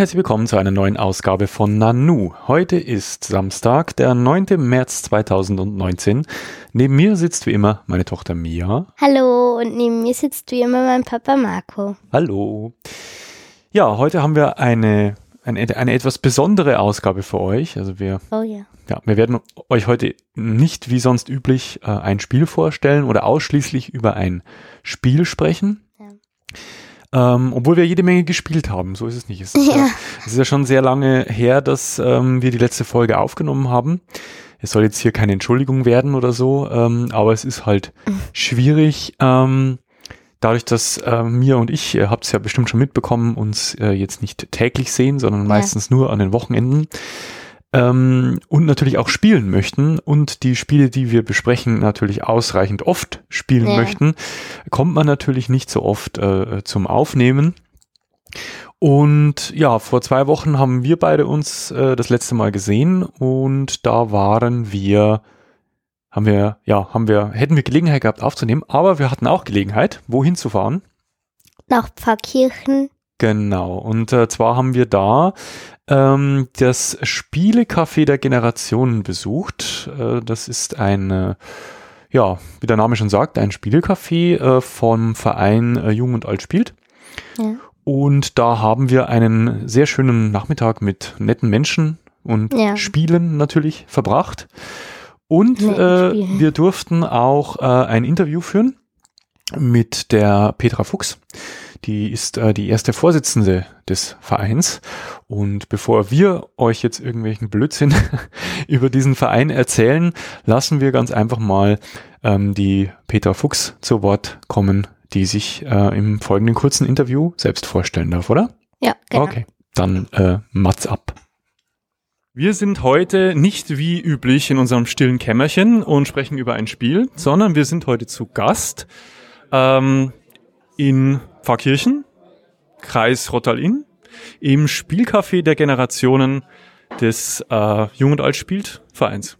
Herzlich willkommen zu einer neuen Ausgabe von Nanu. Heute ist Samstag, der 9. März 2019. Neben mir sitzt wie immer meine Tochter Mia. Hallo und neben mir sitzt wie immer mein Papa Marco. Hallo. Ja, heute haben wir eine, eine, eine etwas besondere Ausgabe für euch. Also wir, Oh ja. ja, wir werden euch heute nicht wie sonst üblich äh, ein Spiel vorstellen oder ausschließlich über ein Spiel sprechen. Ähm, obwohl wir jede Menge gespielt haben, so ist es nicht. Es ist ja, Ja. es ist ja schon sehr lange her, dass ähm, wir die letzte Folge aufgenommen haben. Es soll jetzt hier keine Entschuldigung werden oder so, ähm, aber es ist halt schwierig, ähm, dadurch, dass ähm, mir und ich, ihr habt es ja bestimmt schon mitbekommen, uns äh, jetzt nicht täglich sehen, sondern meistens nur an den Wochenenden ähm, und natürlich auch spielen möchten und die Spiele, die wir besprechen, natürlich ausreichend oft spielen Ja. möchten, kommt man natürlich nicht so oft äh, zum Aufnehmen. Und ja, vor zwei Wochen haben wir beide uns äh, das letzte Mal gesehen und da waren wir, haben wir, ja, haben wir, hätten wir Gelegenheit gehabt aufzunehmen, aber wir hatten auch Gelegenheit, wohin zu fahren. Nach Pfarrkirchen. Genau. Und äh, zwar haben wir da ähm, das Spielecafé der Generationen besucht. Äh, das ist ein, äh, ja, wie der Name schon sagt, ein Spielecafé äh, vom Verein äh, Jung und Alt spielt. Ja. Und da haben wir einen sehr schönen Nachmittag mit netten Menschen und Ja. Spielen natürlich verbracht. Und äh, wir durften auch äh, ein Interview führen mit der Petra Fuchs. Die ist äh, die erste Vorsitzende des Vereins. Und bevor wir euch jetzt irgendwelchen Blödsinn über diesen Verein erzählen, lassen wir ganz einfach mal ähm, die Petra Fuchs zu Wort kommen, die sich äh, im folgenden kurzen Interview selbst vorstellen darf, oder? Ja, genau. Okay, dann äh, Mats ab. Wir sind heute nicht wie üblich in unserem stillen Kämmerchen und sprechen über ein Spiel, sondern wir sind heute zu Gast ähm, in Pfarrkirchen, Kreis Rottal-Inn, im Spielcafé der Generationen des äh, Jung und Alt spielt Vereins.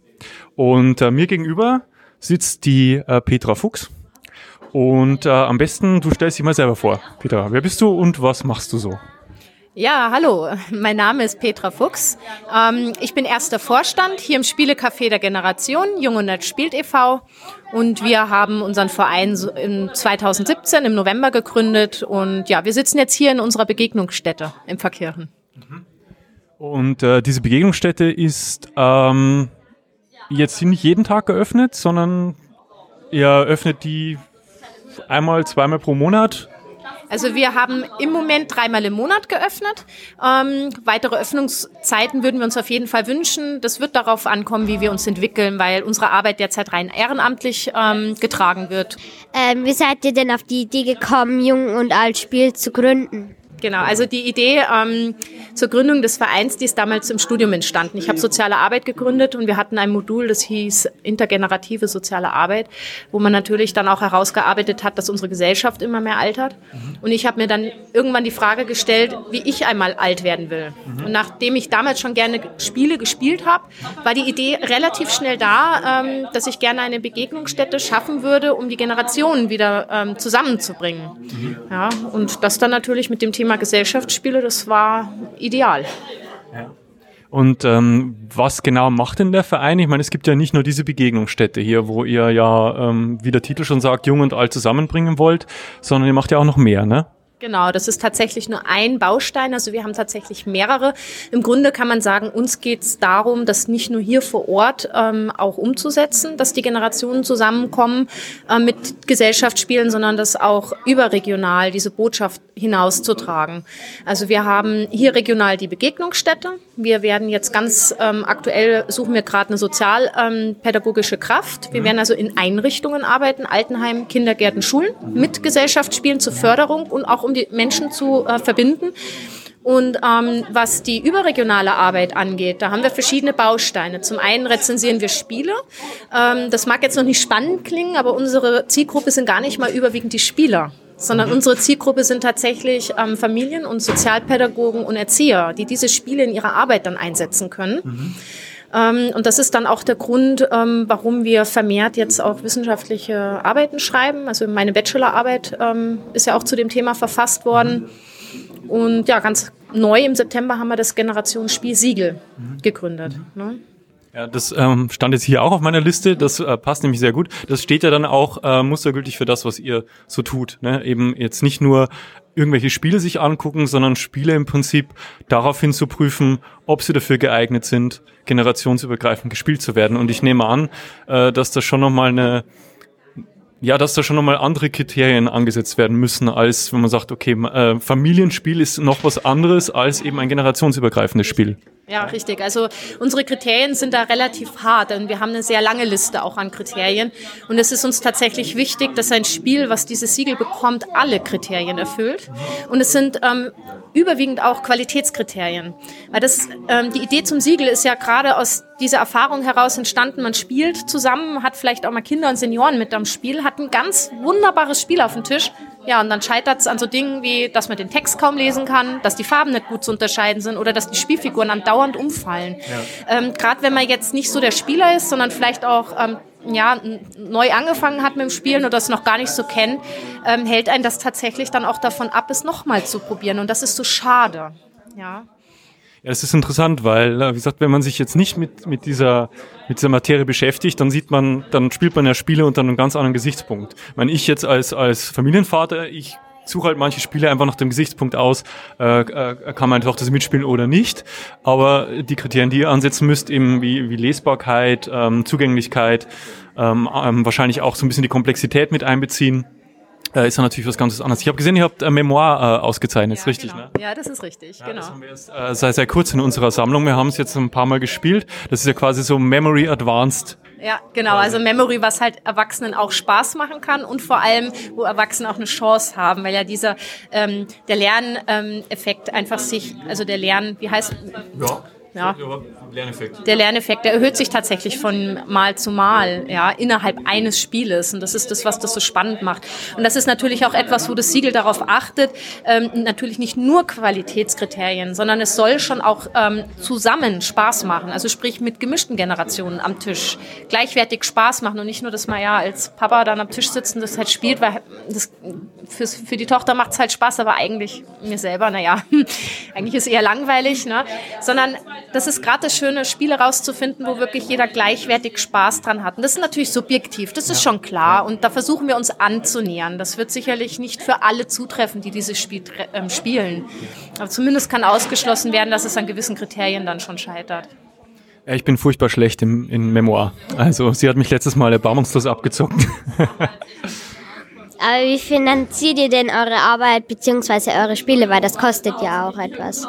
Und äh, mir gegenüber sitzt die äh, Petra Fuchs. Und äh, am besten, du stellst dich mal selber vor. Petra, wer bist du und was machst du so? Ja, hallo, mein Name ist Petra Fuchs. Ähm, ich bin erster Vorstand hier im Spielecafé der Generation, Jung und Nett spielt e.V. Und wir haben unseren Verein so in 2017 im November gegründet. Und ja, wir sitzen jetzt hier in unserer Begegnungsstätte im Verkirchen. Und äh, diese Begegnungsstätte ist ähm, jetzt nicht jeden Tag geöffnet, sondern ihr öffnet die einmal, zweimal pro Monat. Also wir haben im Moment dreimal im Monat geöffnet. Ähm, weitere Öffnungszeiten würden wir uns auf jeden Fall wünschen. Das wird darauf ankommen, wie wir uns entwickeln, weil unsere Arbeit derzeit rein ehrenamtlich ähm, getragen wird. Ähm, wie seid ihr denn auf die Idee gekommen, Jung und Alt Spiel zu gründen? Genau, also die Idee ähm, zur Gründung des Vereins, die ist damals im Studium entstanden. Ich habe soziale Arbeit gegründet und wir hatten ein Modul, das hieß intergenerative soziale Arbeit, wo man natürlich dann auch herausgearbeitet hat, dass unsere Gesellschaft immer mehr altert. Und ich habe mir dann irgendwann die Frage gestellt, wie ich einmal alt werden will. Und nachdem ich damals schon gerne Spiele gespielt habe, war die Idee relativ schnell da, ähm, dass ich gerne eine Begegnungsstätte schaffen würde, um die Generationen wieder ähm, zusammenzubringen. Ja, und das dann natürlich mit dem Thema Gesellschaftsspiele, das war ideal. Und ähm, was genau macht denn der Verein? Ich meine, es gibt ja nicht nur diese Begegnungsstätte hier, wo ihr ja, ähm, wie der Titel schon sagt, jung und alt zusammenbringen wollt, sondern ihr macht ja auch noch mehr, ne? Genau, das ist tatsächlich nur ein Baustein. Also wir haben tatsächlich mehrere. Im Grunde kann man sagen, uns geht es darum, das nicht nur hier vor Ort ähm, auch umzusetzen, dass die Generationen zusammenkommen äh, mit Gesellschaftsspielen, sondern das auch überregional diese Botschaft hinauszutragen. Also wir haben hier regional die Begegnungsstätte. Wir werden jetzt ganz ähm, aktuell suchen wir gerade eine sozialpädagogische Kraft. Wir werden also in Einrichtungen arbeiten, Altenheim, Kindergärten, Schulen mit Gesellschaftsspielen zur Förderung und auch um die Menschen zu äh, verbinden. Und ähm, was die überregionale Arbeit angeht, da haben wir verschiedene Bausteine. Zum einen rezensieren wir Spiele. Ähm, das mag jetzt noch nicht spannend klingen, aber unsere Zielgruppe sind gar nicht mal überwiegend die Spieler sondern unsere Zielgruppe sind tatsächlich ähm, Familien und Sozialpädagogen und Erzieher, die diese Spiele in ihrer Arbeit dann einsetzen können. Ähm, und das ist dann auch der Grund, ähm, warum wir vermehrt jetzt auch wissenschaftliche Arbeiten schreiben. Also meine Bachelorarbeit ähm, ist ja auch zu dem Thema verfasst worden. Und ja, ganz neu im September haben wir das Generationsspiel Siegel mhm. gegründet. Ne? Ja, das ähm, stand jetzt hier auch auf meiner Liste. Das äh, passt nämlich sehr gut. Das steht ja dann auch äh, mustergültig für das, was ihr so tut. Ne? Eben jetzt nicht nur irgendwelche Spiele sich angucken, sondern Spiele im Prinzip daraufhin zu prüfen, ob sie dafür geeignet sind, generationsübergreifend gespielt zu werden. Und ich nehme an, äh, dass das schon nochmal eine ja, dass da schon nochmal andere Kriterien angesetzt werden müssen, als wenn man sagt, okay, äh, Familienspiel ist noch was anderes als eben ein generationsübergreifendes Spiel. Ja, richtig. Also unsere Kriterien sind da relativ hart und wir haben eine sehr lange Liste auch an Kriterien. Und es ist uns tatsächlich wichtig, dass ein Spiel, was dieses Siegel bekommt, alle Kriterien erfüllt. Und es sind ähm, überwiegend auch Qualitätskriterien. Weil das, ähm, die Idee zum Siegel ist ja gerade aus dieser Erfahrung heraus entstanden. Man spielt zusammen, hat vielleicht auch mal Kinder und Senioren mit am Spiel, hat ein ganz wunderbares Spiel auf dem Tisch ja, und dann scheitert es an so Dingen wie, dass man den Text kaum lesen kann, dass die Farben nicht gut zu unterscheiden sind oder dass die Spielfiguren andauernd umfallen. Ja. Ähm, Gerade wenn man jetzt nicht so der Spieler ist, sondern vielleicht auch ähm, ja, neu angefangen hat mit dem Spielen oder es noch gar nicht so kennt, ähm, hält einen das tatsächlich dann auch davon ab, es nochmal zu probieren. Und das ist so schade. Ja. Ja, es ist interessant, weil, wie gesagt, wenn man sich jetzt nicht mit, mit, dieser, mit dieser Materie beschäftigt, dann sieht man, dann spielt man ja Spiele unter einem ganz anderen Gesichtspunkt. Wenn ich jetzt als, als Familienvater, ich suche halt manche Spiele einfach nach dem Gesichtspunkt aus, äh, äh, kann meine Tochter sie mitspielen oder nicht. Aber die Kriterien, die ihr ansetzen müsst, eben wie, wie Lesbarkeit, ähm, Zugänglichkeit, ähm, ähm, wahrscheinlich auch so ein bisschen die Komplexität mit einbeziehen, äh, ist ja natürlich was ganz anderes. Ich habe gesehen, ihr habt ein Memoir äh, ausgezeichnet, ja, ist richtig, genau. ne? Ja, das ist richtig, ja, genau. Das haben wir jetzt äh, seit sehr kurz in unserer Sammlung. Wir haben es jetzt ein paar Mal gespielt. Das ist ja quasi so Memory Advanced. Ja, genau. Also Memory, was halt Erwachsenen auch Spaß machen kann und vor allem, wo Erwachsene auch eine Chance haben, weil ja dieser ähm, der Lerneffekt ähm, einfach sich, also der Lern, wie heißt? Ja ja. Lerneffekt. Der Lerneffekt, der erhöht sich tatsächlich von Mal zu Mal, ja, innerhalb eines Spieles. Und das ist das, was das so spannend macht. Und das ist natürlich auch etwas, wo das Siegel darauf achtet, ähm, natürlich nicht nur Qualitätskriterien, sondern es soll schon auch ähm, zusammen Spaß machen. Also sprich mit gemischten Generationen am Tisch gleichwertig Spaß machen und nicht nur, dass man ja als Papa dann am Tisch sitzt und das halt spielt, weil das für, für die Tochter macht es halt Spaß, aber eigentlich mir selber, naja, eigentlich ist eher langweilig, ne? sondern das ist gerade das Schöne, Spiele rauszufinden, wo wirklich jeder gleichwertig Spaß dran hat. Und das ist natürlich subjektiv, das ist schon klar. Und da versuchen wir uns anzunähern. Das wird sicherlich nicht für alle zutreffen, die dieses Spiel äh, spielen. Aber zumindest kann ausgeschlossen werden, dass es an gewissen Kriterien dann schon scheitert. Ja, ich bin furchtbar schlecht im, in Memoir. Also sie hat mich letztes Mal erbarmungslos abgezockt. Aber wie finanziert ihr denn eure Arbeit bzw. eure Spiele? Weil das kostet ja auch etwas.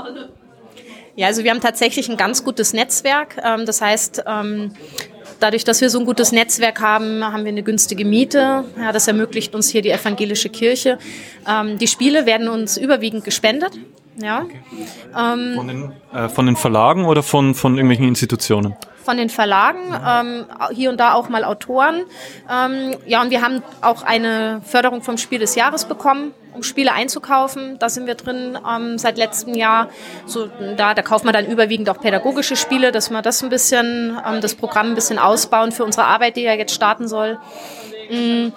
Ja, also wir haben tatsächlich ein ganz gutes Netzwerk. Ähm, das heißt, ähm, dadurch, dass wir so ein gutes Netzwerk haben, haben wir eine günstige Miete. Ja, das ermöglicht uns hier die evangelische Kirche. Ähm, die Spiele werden uns überwiegend gespendet. Ja. Okay. von, den, äh, von den Verlagen oder von, von irgendwelchen Institutionen? von den Verlagen, ähm, hier und da auch mal Autoren. Ähm, ja, und wir haben auch eine Förderung vom Spiel des Jahres bekommen, um Spiele einzukaufen. Da sind wir drin ähm, seit letztem Jahr. So, da, da kauft man dann überwiegend auch pädagogische Spiele, dass wir das ein bisschen, ähm, das Programm ein bisschen ausbauen für unsere Arbeit, die ja jetzt starten soll. Mhm.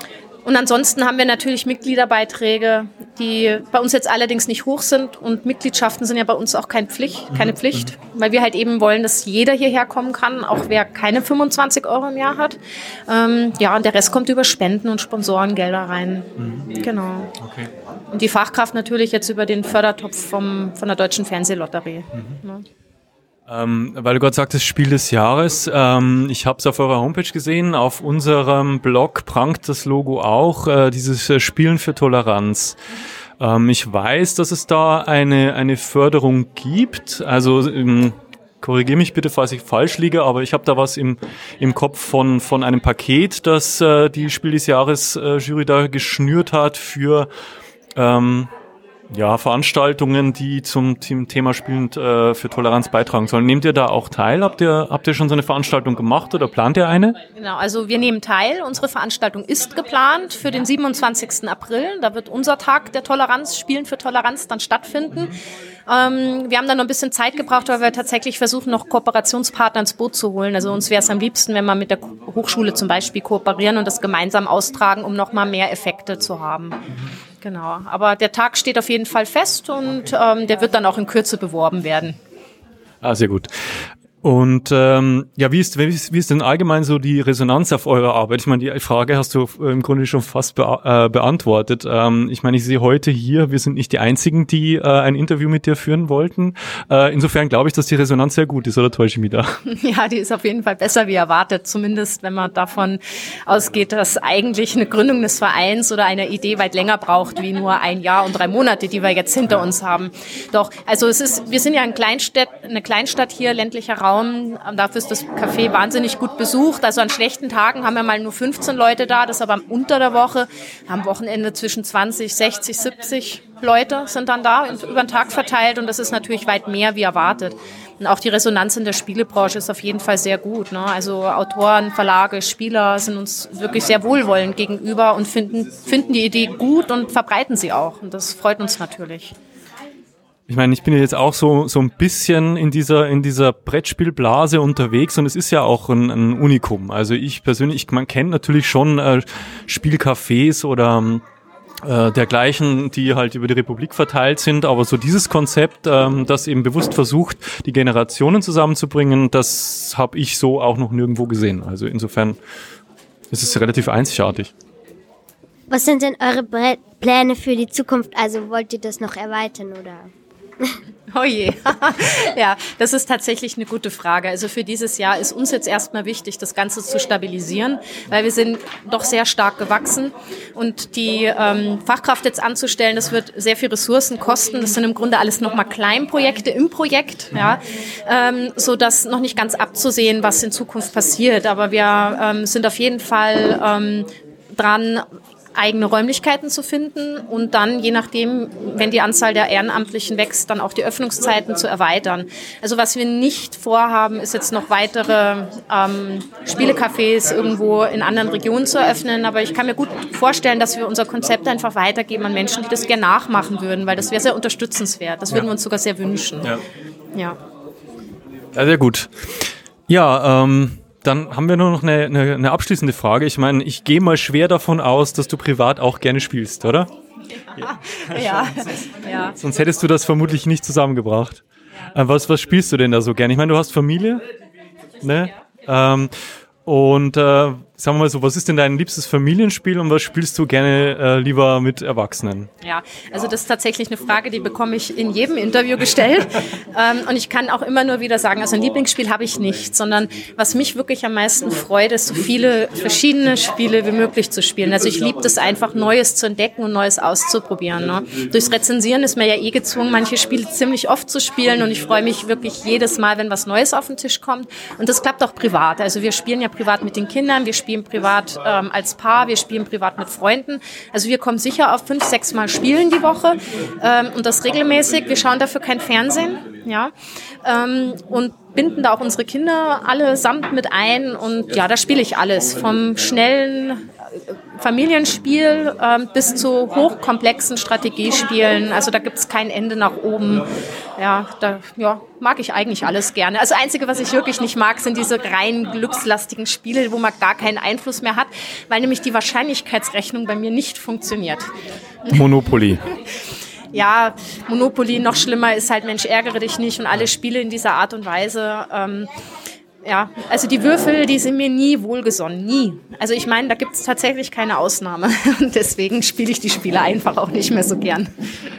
Und ansonsten haben wir natürlich Mitgliederbeiträge, die bei uns jetzt allerdings nicht hoch sind. Und Mitgliedschaften sind ja bei uns auch kein Pflicht, keine mhm. Pflicht, weil wir halt eben wollen, dass jeder hierher kommen kann, auch wer keine 25 Euro im Jahr hat. Ähm, ja, und der Rest kommt über Spenden und Sponsorengelder rein. Mhm. Genau. Okay. Und die Fachkraft natürlich jetzt über den Fördertopf vom, von der Deutschen Fernsehlotterie. Mhm. Ja. Ähm, weil du gerade sagtest, Spiel des Jahres. Ähm, ich habe es auf eurer Homepage gesehen. Auf unserem Blog prangt das Logo auch, äh, dieses äh, Spielen für Toleranz. Ähm, ich weiß, dass es da eine, eine Förderung gibt. Also ähm, korrigiere mich bitte, falls ich falsch liege, aber ich habe da was im, im Kopf von, von einem Paket, das äh, die Spiel des Jahres äh, Jury da geschnürt hat für ähm, ja, Veranstaltungen, die zum Thema Spielend äh, für Toleranz beitragen sollen. Nehmt ihr da auch teil? Habt ihr, habt ihr schon so eine Veranstaltung gemacht oder plant ihr eine? Genau, also wir nehmen teil. Unsere Veranstaltung ist geplant für den 27. April. Da wird unser Tag der Toleranz, Spielen für Toleranz, dann stattfinden. Ähm, wir haben dann noch ein bisschen Zeit gebraucht, weil wir tatsächlich versuchen, noch Kooperationspartner ins Boot zu holen. Also uns wäre es am liebsten, wenn wir mit der Hochschule zum Beispiel kooperieren und das gemeinsam austragen, um noch mal mehr Effekte zu haben. Genau. Aber der Tag steht auf jeden Fall fest und ähm, der wird dann auch in Kürze beworben werden. Ah, sehr gut. Und ähm, ja, wie ist, wie, ist, wie ist denn allgemein so die Resonanz auf eure Arbeit? Ich meine, die Frage hast du im Grunde schon fast be äh, beantwortet. Ähm, ich meine, ich sehe heute hier, wir sind nicht die Einzigen, die äh, ein Interview mit dir führen wollten. Äh, insofern glaube ich, dass die Resonanz sehr gut ist, oder täusche ich mich da? Ja, die ist auf jeden Fall besser wie erwartet. Zumindest, wenn man davon ausgeht, dass eigentlich eine Gründung des Vereins oder eine Idee weit länger braucht, wie nur ein Jahr und drei Monate, die wir jetzt hinter uns haben. Doch, also es ist, wir sind ja ein Kleinstadt, eine Kleinstadt hier, ländlicher Raum Raum. Dafür ist das Café wahnsinnig gut besucht. Also an schlechten Tagen haben wir mal nur 15 Leute da, das aber unter der Woche. Am Wochenende zwischen 20, 60, 70 Leute sind dann da über den Tag verteilt und das ist natürlich weit mehr wie erwartet. Und auch die Resonanz in der Spielebranche ist auf jeden Fall sehr gut. Ne? Also Autoren, Verlage, Spieler sind uns wirklich sehr wohlwollend gegenüber und finden, finden die Idee gut und verbreiten sie auch. Und das freut uns natürlich. Ich meine, ich bin ja jetzt auch so, so ein bisschen in dieser, in dieser Brettspielblase unterwegs und es ist ja auch ein, ein Unikum. Also ich persönlich, man kennt natürlich schon äh, Spielcafés oder äh, dergleichen, die halt über die Republik verteilt sind, aber so dieses Konzept, ähm, das eben bewusst versucht, die Generationen zusammenzubringen, das habe ich so auch noch nirgendwo gesehen. Also insofern ist es relativ einzigartig. Was sind denn eure Pläne für die Zukunft? Also wollt ihr das noch erweitern oder? Oh je. ja, das ist tatsächlich eine gute Frage. Also für dieses Jahr ist uns jetzt erstmal wichtig, das Ganze zu stabilisieren, weil wir sind doch sehr stark gewachsen und die ähm, Fachkraft jetzt anzustellen, das wird sehr viel Ressourcen kosten. Das sind im Grunde alles nochmal Kleinprojekte im Projekt, ja, ähm, so dass noch nicht ganz abzusehen, was in Zukunft passiert. Aber wir ähm, sind auf jeden Fall ähm, dran, eigene Räumlichkeiten zu finden und dann, je nachdem, wenn die Anzahl der Ehrenamtlichen wächst, dann auch die Öffnungszeiten zu erweitern. Also was wir nicht vorhaben, ist jetzt noch weitere ähm, Spielecafés irgendwo in anderen Regionen zu eröffnen, aber ich kann mir gut vorstellen, dass wir unser Konzept einfach weitergeben an Menschen, die das gerne nachmachen würden, weil das wäre sehr unterstützenswert. Das würden wir uns sogar sehr wünschen. Ja. Ja, ja sehr gut. Ja, ähm, dann haben wir nur noch eine, eine, eine abschließende Frage. Ich meine, ich gehe mal schwer davon aus, dass du privat auch gerne spielst, oder? Ja. ja. ja. Sonst hättest du das vermutlich nicht zusammengebracht. Äh, was, was spielst du denn da so gerne? Ich meine, du hast Familie, ne? Ähm, und äh, sagen wir mal so, was ist denn dein liebstes Familienspiel und was spielst du gerne äh, lieber mit Erwachsenen? Ja, also das ist tatsächlich eine Frage, die bekomme ich in jedem Interview gestellt. ähm, und ich kann auch immer nur wieder sagen, also ein Lieblingsspiel habe ich nicht, sondern was mich wirklich am meisten freut, ist so viele verschiedene Spiele wie möglich zu spielen. Also ich liebe das einfach, Neues zu entdecken und Neues auszuprobieren. Ne? Durchs Rezensieren ist mir ja eh gezwungen, manche Spiele ziemlich oft zu spielen und ich freue mich wirklich jedes Mal, wenn was Neues auf den Tisch kommt. Und das klappt auch privat. Also wir spielen ja privat mit den Kindern, wir spielen privat ähm, als Paar, wir spielen privat mit Freunden. Also wir kommen sicher auf fünf, sechs Mal spielen die Woche ähm, und das regelmäßig. Wir schauen dafür kein Fernsehen, ja, ähm, und binden da auch unsere Kinder allesamt mit ein und ja, da spiele ich alles vom schnellen Familienspiel äh, bis zu hochkomplexen Strategiespielen. Also da gibt es kein Ende nach oben. Ja, da ja, mag ich eigentlich alles gerne. Also Einzige, was ich wirklich nicht mag, sind diese rein glückslastigen Spiele, wo man gar keinen Einfluss mehr hat, weil nämlich die Wahrscheinlichkeitsrechnung bei mir nicht funktioniert. Monopoly. ja, Monopoly noch schlimmer ist halt Mensch, ärgere dich nicht und alle Spiele in dieser Art und Weise. Ähm, ja, also die Würfel, die sind mir nie wohlgesonnen, nie. Also ich meine, da gibt es tatsächlich keine Ausnahme. Und deswegen spiele ich die Spiele einfach auch nicht mehr so gern.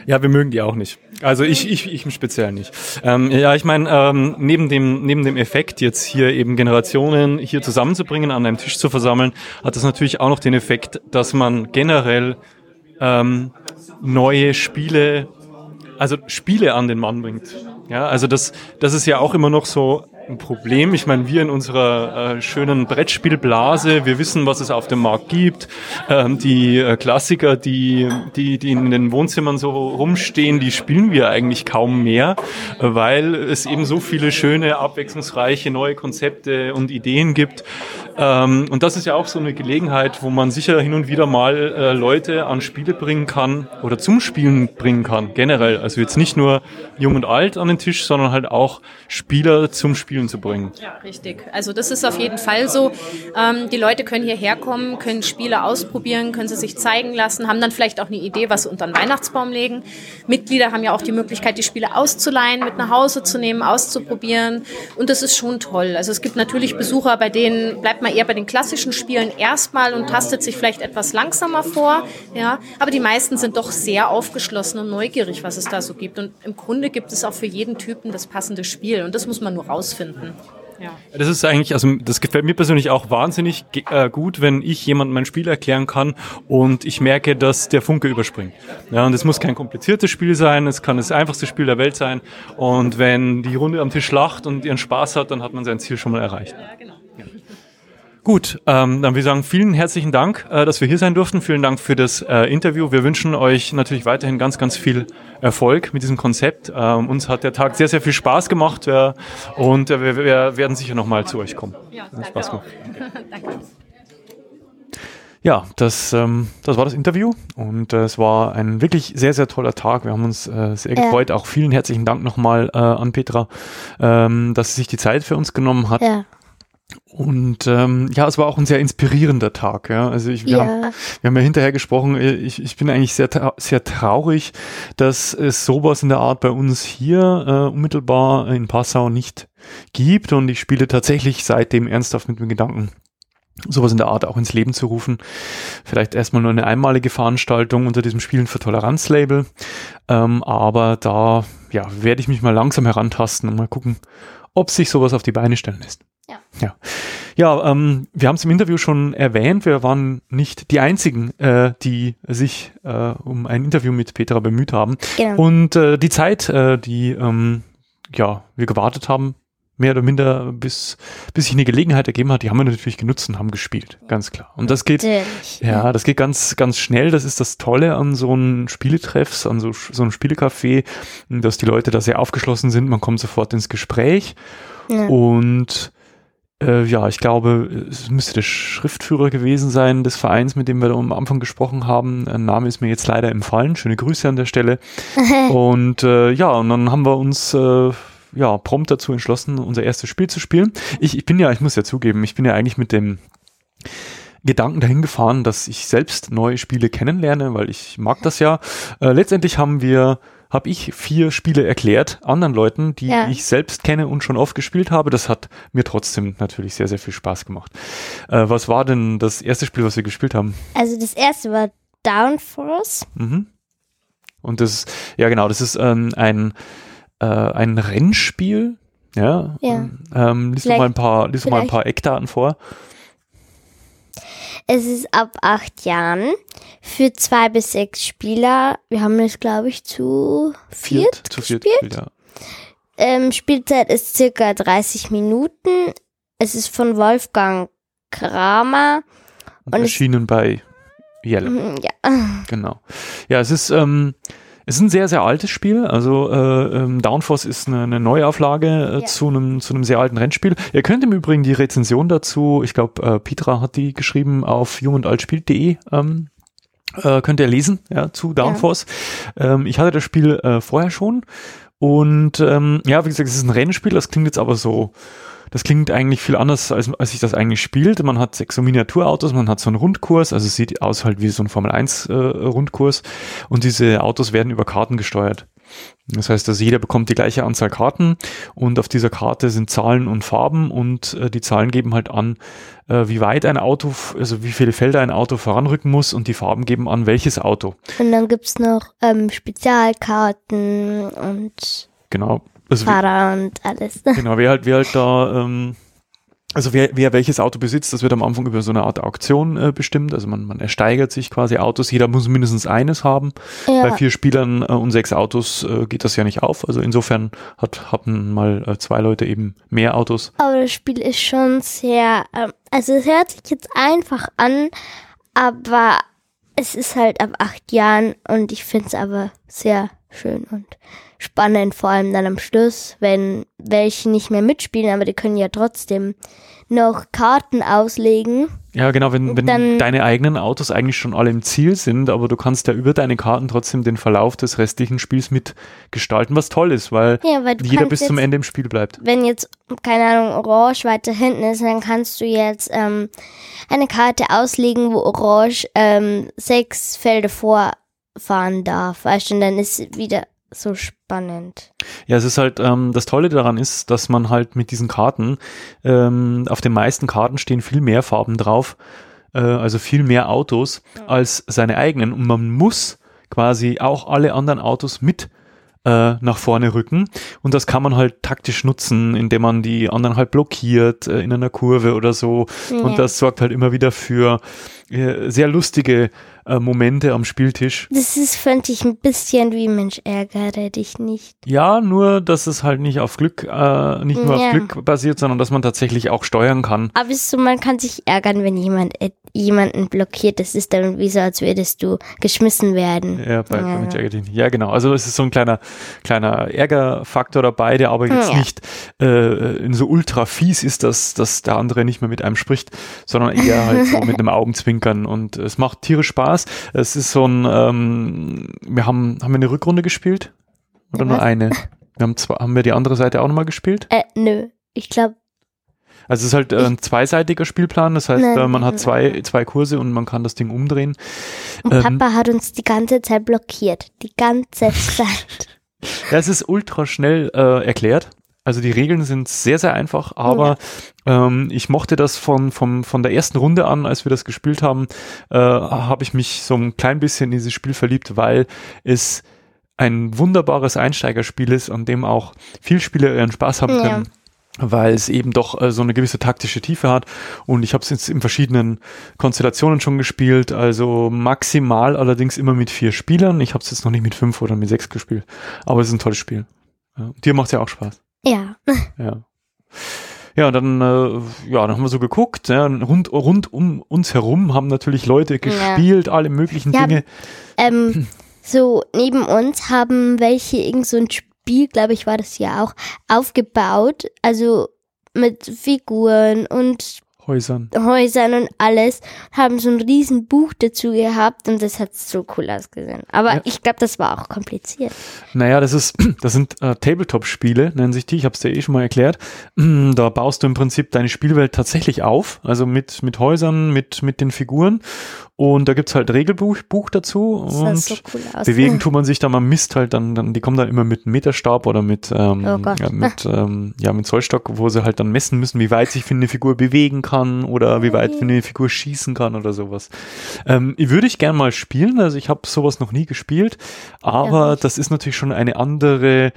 Ja, wir mögen die auch nicht. Also ich, ich, ich im Speziellen nicht. Ähm, ja, ich meine, ähm, neben, dem, neben dem Effekt, jetzt hier eben Generationen hier zusammenzubringen, an einem Tisch zu versammeln, hat das natürlich auch noch den Effekt, dass man generell ähm, neue Spiele, also Spiele an den Mann bringt. Ja, also das, das ist ja auch immer noch so ein Problem. Ich meine, wir in unserer äh, schönen Brettspielblase, wir wissen, was es auf dem Markt gibt. Ähm, die äh, Klassiker, die, die, die in den Wohnzimmern so rumstehen, die spielen wir eigentlich kaum mehr, weil es eben so viele schöne, abwechslungsreiche neue Konzepte und Ideen gibt. Ähm, und das ist ja auch so eine Gelegenheit, wo man sicher hin und wieder mal äh, Leute an Spiele bringen kann oder zum Spielen bringen kann, generell. Also jetzt nicht nur jung und alt an den Tisch, sondern halt auch Spieler zum Spielen Spielen zu bringen. Ja, richtig. Also das ist auf jeden Fall so. Ähm, die Leute können hierher kommen, können Spiele ausprobieren, können sie sich zeigen lassen, haben dann vielleicht auch eine Idee, was sie unter den Weihnachtsbaum legen. Mitglieder haben ja auch die Möglichkeit, die Spiele auszuleihen, mit nach Hause zu nehmen, auszuprobieren. Und das ist schon toll. Also es gibt natürlich Besucher, bei denen bleibt man eher bei den klassischen Spielen erstmal und tastet sich vielleicht etwas langsamer vor. Ja, aber die meisten sind doch sehr aufgeschlossen und neugierig, was es da so gibt. Und im Grunde gibt es auch für jeden Typen das passende Spiel. Und das muss man nur rausfinden. Ja. Das ist eigentlich, also das gefällt mir persönlich auch wahnsinnig äh, gut, wenn ich jemandem mein Spiel erklären kann und ich merke, dass der Funke überspringt. Ja, und es muss kein kompliziertes Spiel sein, es kann das einfachste Spiel der Welt sein. Und wenn die Runde am Tisch lacht und ihren Spaß hat, dann hat man sein Ziel schon mal erreicht. Ja, genau. Gut, ähm, dann wir sagen vielen herzlichen Dank, äh, dass wir hier sein durften. Vielen Dank für das äh, Interview. Wir wünschen euch natürlich weiterhin ganz, ganz viel Erfolg mit diesem Konzept. Ähm, uns hat der Tag sehr, sehr viel Spaß gemacht äh, und äh, wir, wir, werden sicher nochmal zu euch kommen. Ja, danke Spaß gemacht. danke. Ja, das, ähm, das war das Interview und äh, es war ein wirklich sehr, sehr toller Tag. Wir haben uns äh, sehr ja. gefreut. Auch vielen herzlichen Dank nochmal äh, an Petra, ähm, dass sie sich die Zeit für uns genommen hat. Ja. Und ähm, ja, es war auch ein sehr inspirierender Tag. Ja, also ich, wir, ja. Haben, wir haben ja hinterher gesprochen. Äh, ich, ich bin eigentlich sehr sehr traurig, dass es sowas in der Art bei uns hier äh, unmittelbar in Passau nicht gibt. Und ich spiele tatsächlich seitdem ernsthaft mit dem Gedanken, sowas in der Art auch ins Leben zu rufen. Vielleicht erstmal nur eine einmalige Veranstaltung unter diesem Spielen für Toleranz-Label. Ähm, aber da ja, werde ich mich mal langsam herantasten und mal gucken, ob sich sowas auf die Beine stellen lässt. Ja. Ja, ja ähm, wir haben es im Interview schon erwähnt, wir waren nicht die Einzigen, äh, die sich äh, um ein Interview mit Petra bemüht haben. Genau. Und äh, die Zeit, äh, die ähm, ja, wir gewartet haben, mehr oder minder, bis, bis sich eine Gelegenheit ergeben hat, die haben wir natürlich genutzt und haben gespielt, ganz klar. Und das geht, ja, das geht ganz, ganz schnell. Das ist das Tolle an so einem Spieletreffs, an so, so einem Spielecafé, dass die Leute da sehr aufgeschlossen sind. Man kommt sofort ins Gespräch ja. und äh, ja, ich glaube, es müsste der Schriftführer gewesen sein des Vereins, mit dem wir da am Anfang gesprochen haben. Ein Name ist mir jetzt leider empfallen. Schöne Grüße an der Stelle. und äh, ja, und dann haben wir uns äh, ja prompt dazu entschlossen, unser erstes Spiel zu spielen. Ich, ich bin ja, ich muss ja zugeben, ich bin ja eigentlich mit dem Gedanken dahin gefahren, dass ich selbst neue Spiele kennenlerne, weil ich mag das ja. Äh, letztendlich haben wir habe ich vier Spiele erklärt anderen Leuten, die ja. ich selbst kenne und schon oft gespielt habe. Das hat mir trotzdem natürlich sehr, sehr viel Spaß gemacht. Äh, was war denn das erste Spiel, was wir gespielt haben? Also das erste war Downforce. Mhm. Und das, ja genau, das ist ähm, ein, äh, ein Rennspiel. Ja. ja. Ähm, lies doch mal ein paar, lies doch mal ein paar Eckdaten vor. Es ist ab acht Jahren für zwei bis sechs Spieler. Wir haben es, glaube ich, zu viert, viert zu viert gespielt. Ja. Ähm, Spielzeit ist circa 30 Minuten. Es ist von Wolfgang Kramer. Und, und erschienen bei Yellow. Mhm, ja. Genau. Ja, es ist ähm, es ist ein sehr, sehr altes Spiel. Also äh, ähm, Downforce ist eine, eine Neuauflage äh, ja. zu, einem, zu einem sehr alten Rennspiel. Ihr könnt im Übrigen die Rezension dazu, ich glaube, äh, Petra hat die geschrieben auf jungundaltspiel.de. Ähm, äh, könnt ihr lesen, ja, zu Downforce. Ja. Ähm, ich hatte das Spiel äh, vorher schon. Und ähm, ja, wie gesagt, es ist ein Rennspiel, das klingt jetzt aber so das klingt eigentlich viel anders, als, als ich das eigentlich spielt. Man hat sechs so Miniaturautos, man hat so einen Rundkurs, also es sieht aus halt wie so ein Formel 1 äh, Rundkurs und diese Autos werden über Karten gesteuert. Das heißt, dass jeder bekommt die gleiche Anzahl Karten und auf dieser Karte sind Zahlen und Farben und äh, die Zahlen geben halt an, äh, wie weit ein Auto, also wie viele Felder ein Auto voranrücken muss und die Farben geben an, welches Auto. Und dann gibt's noch ähm, Spezialkarten und Genau, also Fahrer wie, und alles. Genau, wer halt, wer halt da, ähm, also wer, wer welches Auto besitzt, das wird am Anfang über so eine Art Auktion äh, bestimmt. Also man, man ersteigert sich quasi Autos. Jeder muss mindestens eines haben. Ja. Bei vier Spielern äh, und sechs Autos äh, geht das ja nicht auf. Also insofern hat, hatten mal äh, zwei Leute eben mehr Autos. Aber das Spiel ist schon sehr, ähm, also es hört sich jetzt einfach an, aber es ist halt ab acht Jahren und ich finde es aber sehr schön und spannend, vor allem dann am Schluss, wenn welche nicht mehr mitspielen, aber die können ja trotzdem noch Karten auslegen. Ja, genau, wenn, wenn dann, deine eigenen Autos eigentlich schon alle im Ziel sind, aber du kannst ja über deine Karten trotzdem den Verlauf des restlichen Spiels mitgestalten, was toll ist, weil, ja, weil jeder bis jetzt, zum Ende im Spiel bleibt. Wenn jetzt, keine Ahnung, Orange weiter hinten ist, dann kannst du jetzt ähm, eine Karte auslegen, wo Orange ähm, sechs Felder vorfahren darf. Weißt du, und dann ist wieder so spannend. Ja, es ist halt, ähm, das Tolle daran ist, dass man halt mit diesen Karten, ähm, auf den meisten Karten stehen viel mehr Farben drauf, äh, also viel mehr Autos ja. als seine eigenen und man muss quasi auch alle anderen Autos mit äh, nach vorne rücken. Und das kann man halt taktisch nutzen, indem man die anderen halt blockiert äh, in einer Kurve oder so. Ja. Und das sorgt halt immer wieder für äh, sehr lustige äh, Momente am Spieltisch. Das ist, fand ich, ein bisschen wie Mensch, ärgere dich nicht. Ja, nur, dass es halt nicht auf Glück, äh, nicht nur ja. auf Glück basiert, sondern dass man tatsächlich auch steuern kann. Aber es ist so, man kann sich ärgern, wenn jemand äh, jemanden blockiert. Das ist dann wie so, als würdest du geschmissen werden. Ja, bei, ja. Mensch, ärgere dich nicht. Ja, genau. Also es ist so ein kleiner, kleiner Ärgerfaktor dabei, der aber jetzt ja. nicht äh, in so ultra fies ist, dass, dass der andere nicht mehr mit einem spricht, sondern eher halt so mit einem Augenzwinkern. Und es macht tierisch Spaß. Spaß. Es ist so ein, ähm, wir haben, haben wir eine Rückrunde gespielt? Oder nur eine? Wir haben zwar, haben wir die andere Seite auch nochmal gespielt? Äh, nö. Ich glaube, also es ist halt äh, ein zweiseitiger Spielplan, das heißt, nein, äh, man hat zwei, zwei Kurse und man kann das Ding umdrehen. Und ähm, Papa hat uns die ganze Zeit blockiert. Die ganze Zeit. ja, es ist ultra schnell äh, erklärt. Also die Regeln sind sehr, sehr einfach, aber ja. Ähm, ich mochte das von, von, von der ersten Runde an, als wir das gespielt haben, äh, habe ich mich so ein klein bisschen in dieses Spiel verliebt, weil es ein wunderbares Einsteigerspiel ist, an dem auch viel Spieler ihren Spaß haben können. Ja weil es eben doch äh, so eine gewisse taktische Tiefe hat. Und ich habe es jetzt in verschiedenen Konstellationen schon gespielt, also maximal allerdings immer mit vier Spielern. Ich habe es jetzt noch nicht mit fünf oder mit sechs gespielt, aber es ist ein tolles Spiel. Ja. Dir macht es ja auch Spaß. Ja. Ja. Ja, dann, äh, ja, dann haben wir so geguckt, ja, rund, rund um uns herum haben natürlich Leute gespielt, ja. alle möglichen ja, Dinge. Ähm, so neben uns haben welche irgend so ein Spiel, glaube ich, war das ja auch, aufgebaut, also mit Figuren und Häusern. Häusern und alles, haben so ein riesen Buch dazu gehabt und das hat so cool ausgesehen. Aber ja. ich glaube, das war auch kompliziert. Naja, das ist, das sind äh, Tabletop-Spiele, nennen sich die, ich habe es dir eh schon mal erklärt. Da baust du im Prinzip deine Spielwelt tatsächlich auf, also mit, mit Häusern, mit, mit den Figuren und da gibt's halt Regelbuch Buch dazu und so cool bewegen tut man sich da, man misst halt dann, dann, die kommen dann immer mit einem Meterstab oder mit, ähm, oh ja, mit, ähm, ja, mit Zollstock, wo sie halt dann messen müssen, wie weit sich für eine Figur bewegen kann oder wie weit für eine Figur schießen kann oder sowas. Ähm, würde ich gern mal spielen, also ich habe sowas noch nie gespielt, aber ja. das ist natürlich schon eine andere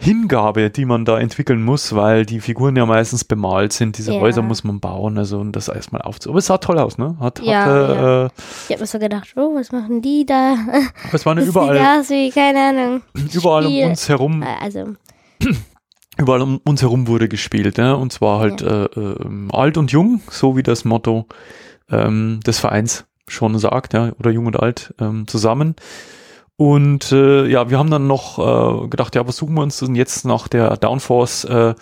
Hingabe, die man da entwickeln muss, weil die Figuren ja meistens bemalt sind. Diese ja. Häuser muss man bauen, also und das erstmal aufzu. Aber es sah toll aus, ne? Hat, ja, hatte, ja. Äh, ich habe mir so gedacht, oh, was machen die da? Es waren ja überall. Aus wie, keine Ahnung. Überall Spiel. um uns herum. Äh, also. Überall um uns herum wurde gespielt, ne? Und zwar halt ja. äh, äh, alt und jung, so wie das Motto ähm, des Vereins schon sagt, ja, oder jung und alt ähm, zusammen. Und äh, ja, wir haben dann noch äh, gedacht, ja, was suchen wir uns denn jetzt nach der Downforce? Äh,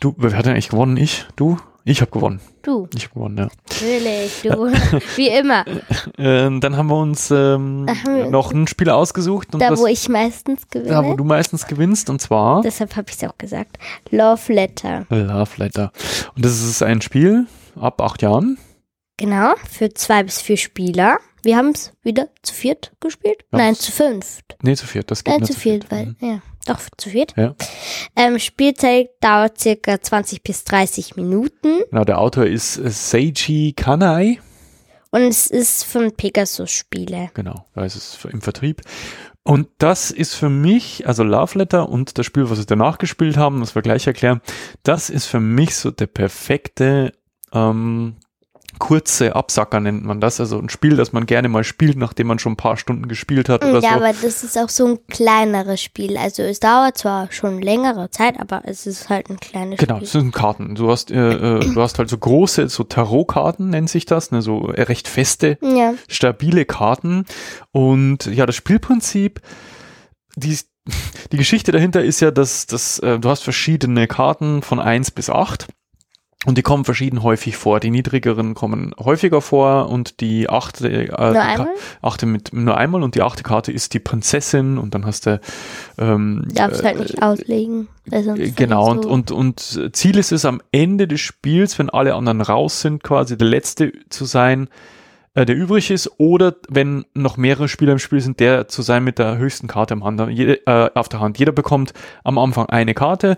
du, wer hat denn eigentlich gewonnen? Ich? Du? Ich habe gewonnen. Du. Ich habe gewonnen, ja. Natürlich, du. Wie immer. Äh, dann haben wir uns ähm, noch ein Spiel ausgesucht. da, das, wo ich meistens gewinne. Da, wo du meistens gewinnst, und zwar. Deshalb habe ich es auch gesagt. Love Letter. Love Letter. Und das ist ein Spiel ab acht Jahren. Genau, für zwei bis vier Spieler. Wir haben es wieder zu viert gespielt? Ja. Nein, zu fünft. Nee, zu viert, das geht Nein, zu viert, viert, weil, mhm. ja, doch, zu viert. Ja. Ähm, Spielzeit dauert circa 20 bis 30 Minuten. Genau, der Autor ist Seiji Kanai. Und es ist von Pegasus Spiele. Genau, da ist es im Vertrieb. Und das ist für mich, also Love Letter und das Spiel, was wir danach gespielt haben, das wir gleich erklären, das ist für mich so der perfekte ähm, kurze Absacker nennt man das. Also ein Spiel, das man gerne mal spielt, nachdem man schon ein paar Stunden gespielt hat oder ja, so. Ja, aber das ist auch so ein kleineres Spiel. Also es dauert zwar schon längere Zeit, aber es ist halt ein kleines genau, Spiel. Genau, es sind Karten. Du hast, äh, äh, du hast halt so große, so Tarotkarten nennt sich das, ne, so recht feste, ja. stabile Karten. Und ja, das Spielprinzip die, die Geschichte dahinter ist ja, dass, dass äh, du hast verschiedene Karten von eins bis acht und die kommen verschieden häufig vor. Die niedrigeren kommen häufiger vor und die achte, äh, nur einmal? achte mit nur einmal und die achte Karte ist die Prinzessin und dann hast du ähm, darfst halt äh, halt nicht auslegen. Also genau so. und und und Ziel ist es am Ende des Spiels, wenn alle anderen raus sind, quasi der letzte zu sein, äh, der übrig ist, oder wenn noch mehrere Spieler im Spiel sind, der zu sein mit der höchsten Karte im Hand, jede, äh, auf der Hand. Jeder bekommt am Anfang eine Karte.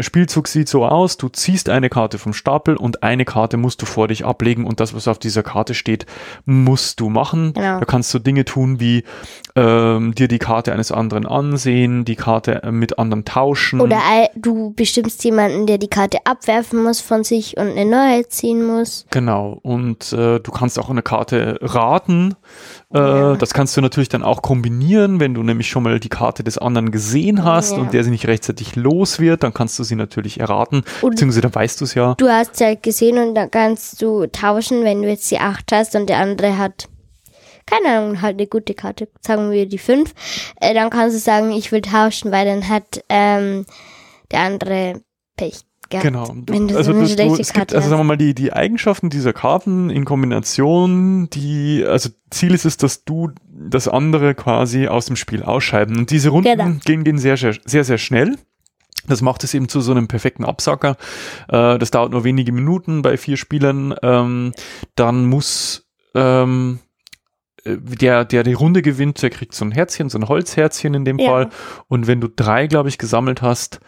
Spielzug sieht so aus, du ziehst eine Karte vom Stapel und eine Karte musst du vor dich ablegen und das, was auf dieser Karte steht, musst du machen. Genau. Da kannst du Dinge tun wie ähm, dir die Karte eines anderen ansehen, die Karte äh, mit anderen tauschen. Oder du bestimmst jemanden, der die Karte abwerfen muss von sich und eine neue ziehen muss. Genau. Und äh, du kannst auch eine Karte raten. Äh, ja. Das kannst du natürlich dann auch kombinieren, wenn du nämlich schon mal die Karte des anderen gesehen hast ja. und der sie nicht rechtzeitig los wird, dann kannst du sie natürlich erraten, und beziehungsweise dann weißt du es ja. Du hast sie halt gesehen und dann kannst du tauschen, wenn du jetzt die 8 hast und der andere hat keine Ahnung, halt eine gute Karte, sagen wir die 5, äh, dann kannst du sagen, ich will tauschen, weil dann hat ähm, der andere Pech gehabt. Genau. Wenn du also, so eine du, es gibt, also sagen wir mal, die, die Eigenschaften dieser Karten in Kombination, die, also Ziel ist es, dass du das andere quasi aus dem Spiel ausscheiden. Und diese Runden genau. gehen, gehen sehr, sehr, sehr, sehr schnell. Das macht es eben zu so einem perfekten Absacker. Äh, das dauert nur wenige Minuten bei vier Spielern. Ähm, dann muss ähm, äh, der, der die Runde gewinnt, der kriegt so ein Herzchen, so ein Holzherzchen in dem ja. Fall. Und wenn du drei, glaube ich, gesammelt hast,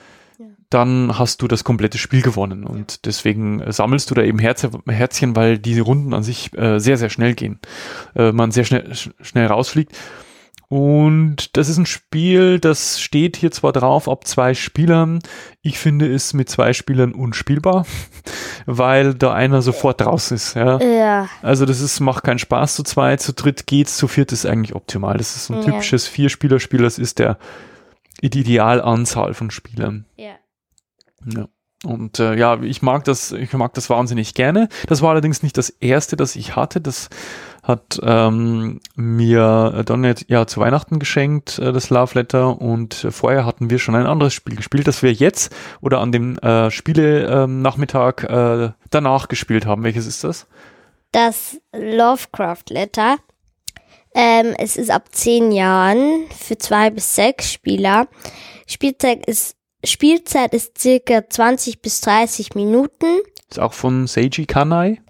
dann hast du das komplette Spiel gewonnen. Und deswegen sammelst du da eben Herz, Herzchen, weil diese Runden an sich äh, sehr, sehr schnell gehen. Äh, man sehr schnell, schnell rausfliegt. Und das ist ein Spiel, das steht hier zwar drauf ab zwei Spielern. Ich finde es mit zwei Spielern unspielbar, weil da einer sofort raus ist. Ja. ja. Also das ist, macht keinen Spaß zu zweit, zu dritt geht's, zu viert ist eigentlich optimal. Das ist ein ja. typisches Vier-Spieler-Spiel, das ist der die Idealanzahl von Spielern. Ja. Ja. Und äh, ja, ich mag das, ich mag das wahnsinnig gerne. Das war allerdings nicht das erste, das ich hatte. Das hat ähm, mir Donnet ja zu Weihnachten geschenkt, äh, das Love Letter. Und vorher hatten wir schon ein anderes Spiel gespielt, das wir jetzt oder an dem äh, Spiele-Nachmittag ähm, äh, danach gespielt haben. Welches ist das? Das Lovecraft Letter. Ähm, es ist ab zehn Jahren für zwei bis sechs Spieler. Spielzeit ist Spielzeit ist circa 20 bis 30 Minuten. Ist auch von Seiji Kanai.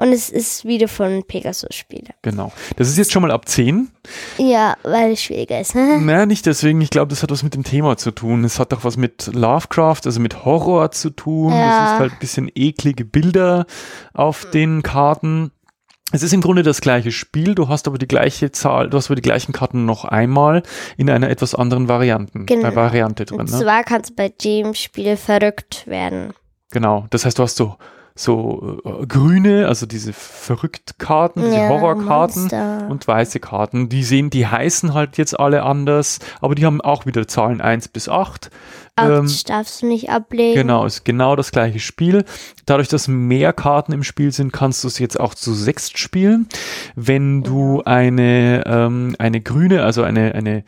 Und es ist wieder von Pegasus-Spieler. Genau. Das ist jetzt schon mal ab 10. Ja, weil es schwieriger ist. naja, nicht deswegen. Ich glaube, das hat was mit dem Thema zu tun. Es hat auch was mit Lovecraft, also mit Horror zu tun. Ja. Es ist halt ein bisschen eklige Bilder auf den Karten. Es ist im Grunde das gleiche Spiel, du hast aber die gleiche Zahl, du hast aber die gleichen Karten noch einmal in einer etwas anderen Varianten, genau. äh, Variante drin. Und ne? zwar kannst du bei dem Spiel verrückt werden. Genau, das heißt, du hast so so äh, grüne, also diese verrückt Karten, diese ja, Horrorkarten Monster. und weiße Karten. Die sehen, die heißen halt jetzt alle anders, aber die haben auch wieder Zahlen 1 bis 8. Ähm, darfst du nicht ablegen. Genau, ist genau das gleiche Spiel. Dadurch, dass mehr Karten im Spiel sind, kannst du es jetzt auch zu sechst spielen. Wenn du ja. eine, ähm, eine grüne, also eine, eine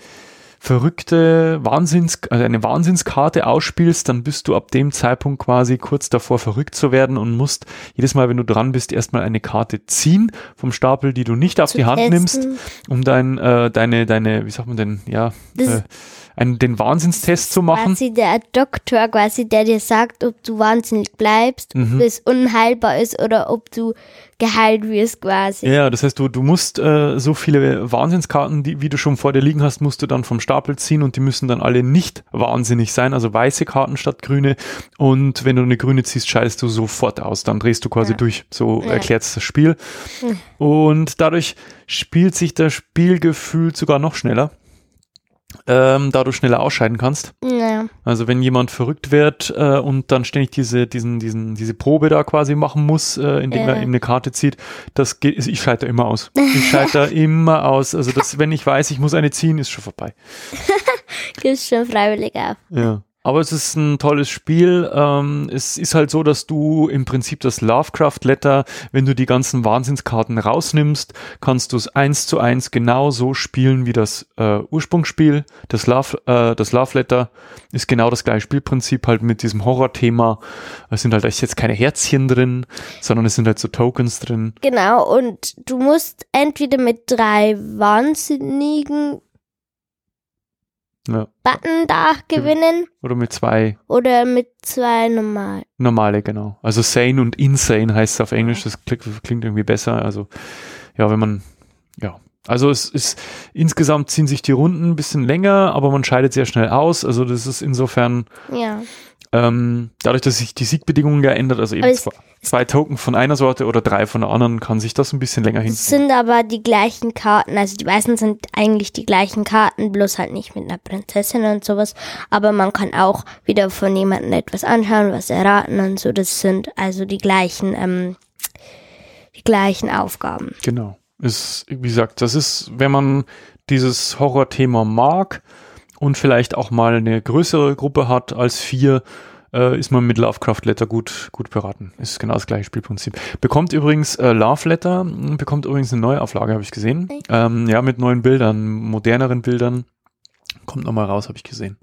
verrückte Wahnsinns, also eine Wahnsinnskarte ausspielst, dann bist du ab dem Zeitpunkt quasi kurz davor verrückt zu werden und musst jedes Mal, wenn du dran bist, erstmal eine Karte ziehen vom Stapel, die du nicht auf die Hand testen. nimmst, um dein, äh, deine, deine, wie sagt man denn, ja, äh, einen, den Wahnsinnstest zu machen. Quasi der Doktor, quasi, der dir sagt, ob du wahnsinnig bleibst, mhm. ob es unheilbar ist oder ob du geheilt wirst quasi. Ja, das heißt, du, du musst äh, so viele Wahnsinnskarten, die, wie du schon vor dir liegen hast, musst du dann vom Stapel ziehen und die müssen dann alle nicht wahnsinnig sein, also weiße Karten statt grüne. Und wenn du eine grüne ziehst, scheidest du sofort aus, dann drehst du quasi ja. durch. So ja. erklärt das Spiel. Mhm. Und dadurch spielt sich das Spielgefühl sogar noch schneller ähm, da du schneller ausscheiden kannst. Ja. Also wenn jemand verrückt wird äh, und dann ständig diese, diesen, diesen, diese Probe da quasi machen muss, äh, indem ja. er ihm eine Karte zieht, das geht, ich scheitere immer aus. Ich scheitere immer aus. Also das, wenn ich weiß, ich muss eine ziehen, ist schon vorbei. Gibst schon freiwillig auf. Ja. Aber es ist ein tolles Spiel. Ähm, es ist halt so, dass du im Prinzip das Lovecraft-Letter, wenn du die ganzen Wahnsinnskarten rausnimmst, kannst du es eins zu eins genau so spielen wie das äh, Ursprungsspiel. Das Love, äh, das Love Letter ist genau das gleiche Spielprinzip, halt mit diesem Horror-Thema. Es sind halt jetzt keine Herzchen drin, sondern es sind halt so Tokens drin. Genau, und du musst entweder mit drei Wahnsinnigen ja. Button da gewinnen. Oder mit zwei. Oder mit zwei normal. Normale, genau. Also sane und insane heißt es auf Englisch. Das klingt, klingt irgendwie besser. Also, ja, wenn man, ja. Also es ist, insgesamt ziehen sich die Runden ein bisschen länger, aber man scheidet sehr schnell aus. Also das ist insofern, Ja. Ähm, dadurch, dass sich die Siegbedingungen ja ändert, also eben es- zwei, zwei Token von einer Sorte oder drei von der anderen, kann sich das ein bisschen länger Es hinziehen. sind aber die gleichen Karten, also die meisten sind eigentlich die gleichen Karten, bloß halt nicht mit einer Prinzessin und sowas. Aber man kann auch wieder von jemandem etwas anschauen, was erraten und so. Das sind also die gleichen, ähm, die gleichen Aufgaben. Genau. Ist, wie gesagt, das ist, wenn man dieses Horrorthema mag und vielleicht auch mal eine größere Gruppe hat als vier, äh, ist man mit Lovecraft Letter gut, gut beraten. Ist genau das gleiche Spielprinzip. Bekommt übrigens äh, Love Letter, mh, bekommt übrigens eine Neuauflage, habe ich gesehen. Ähm, ja, mit neuen Bildern, moderneren Bildern. Kommt nochmal raus, habe ich gesehen.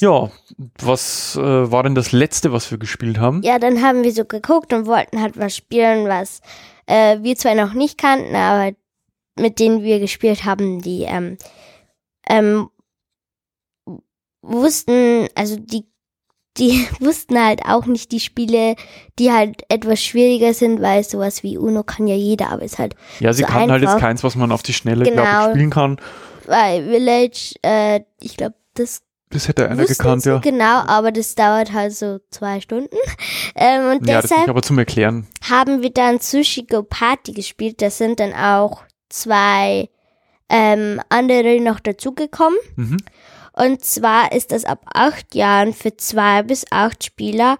Ja, was äh, war denn das letzte, was wir gespielt haben? Ja, dann haben wir so geguckt und wollten halt was spielen, was äh, wir zwar noch nicht kannten, aber mit denen wir gespielt haben, die ähm, ähm, wussten, also die die wussten halt auch nicht die Spiele, die halt etwas schwieriger sind, weil sowas wie Uno kann ja jeder, aber ist halt Ja, sie so kannten halt jetzt keins, was man auf die Schnelle, glaube Genau. ich, spielen kann. bei Village, äh, ich glaube, das Das hätte einer gekannt, sie ja. genau, aber das dauert halt so zwei Stunden. Ähm, und Ja, das deshalb aber zum Erklären. haben wir dann Sushi Go Party gespielt. Da sind dann auch zwei ähm, andere noch dazugekommen. Mhm. Und zwar ist das ab acht Jahren für zwei bis acht Spieler.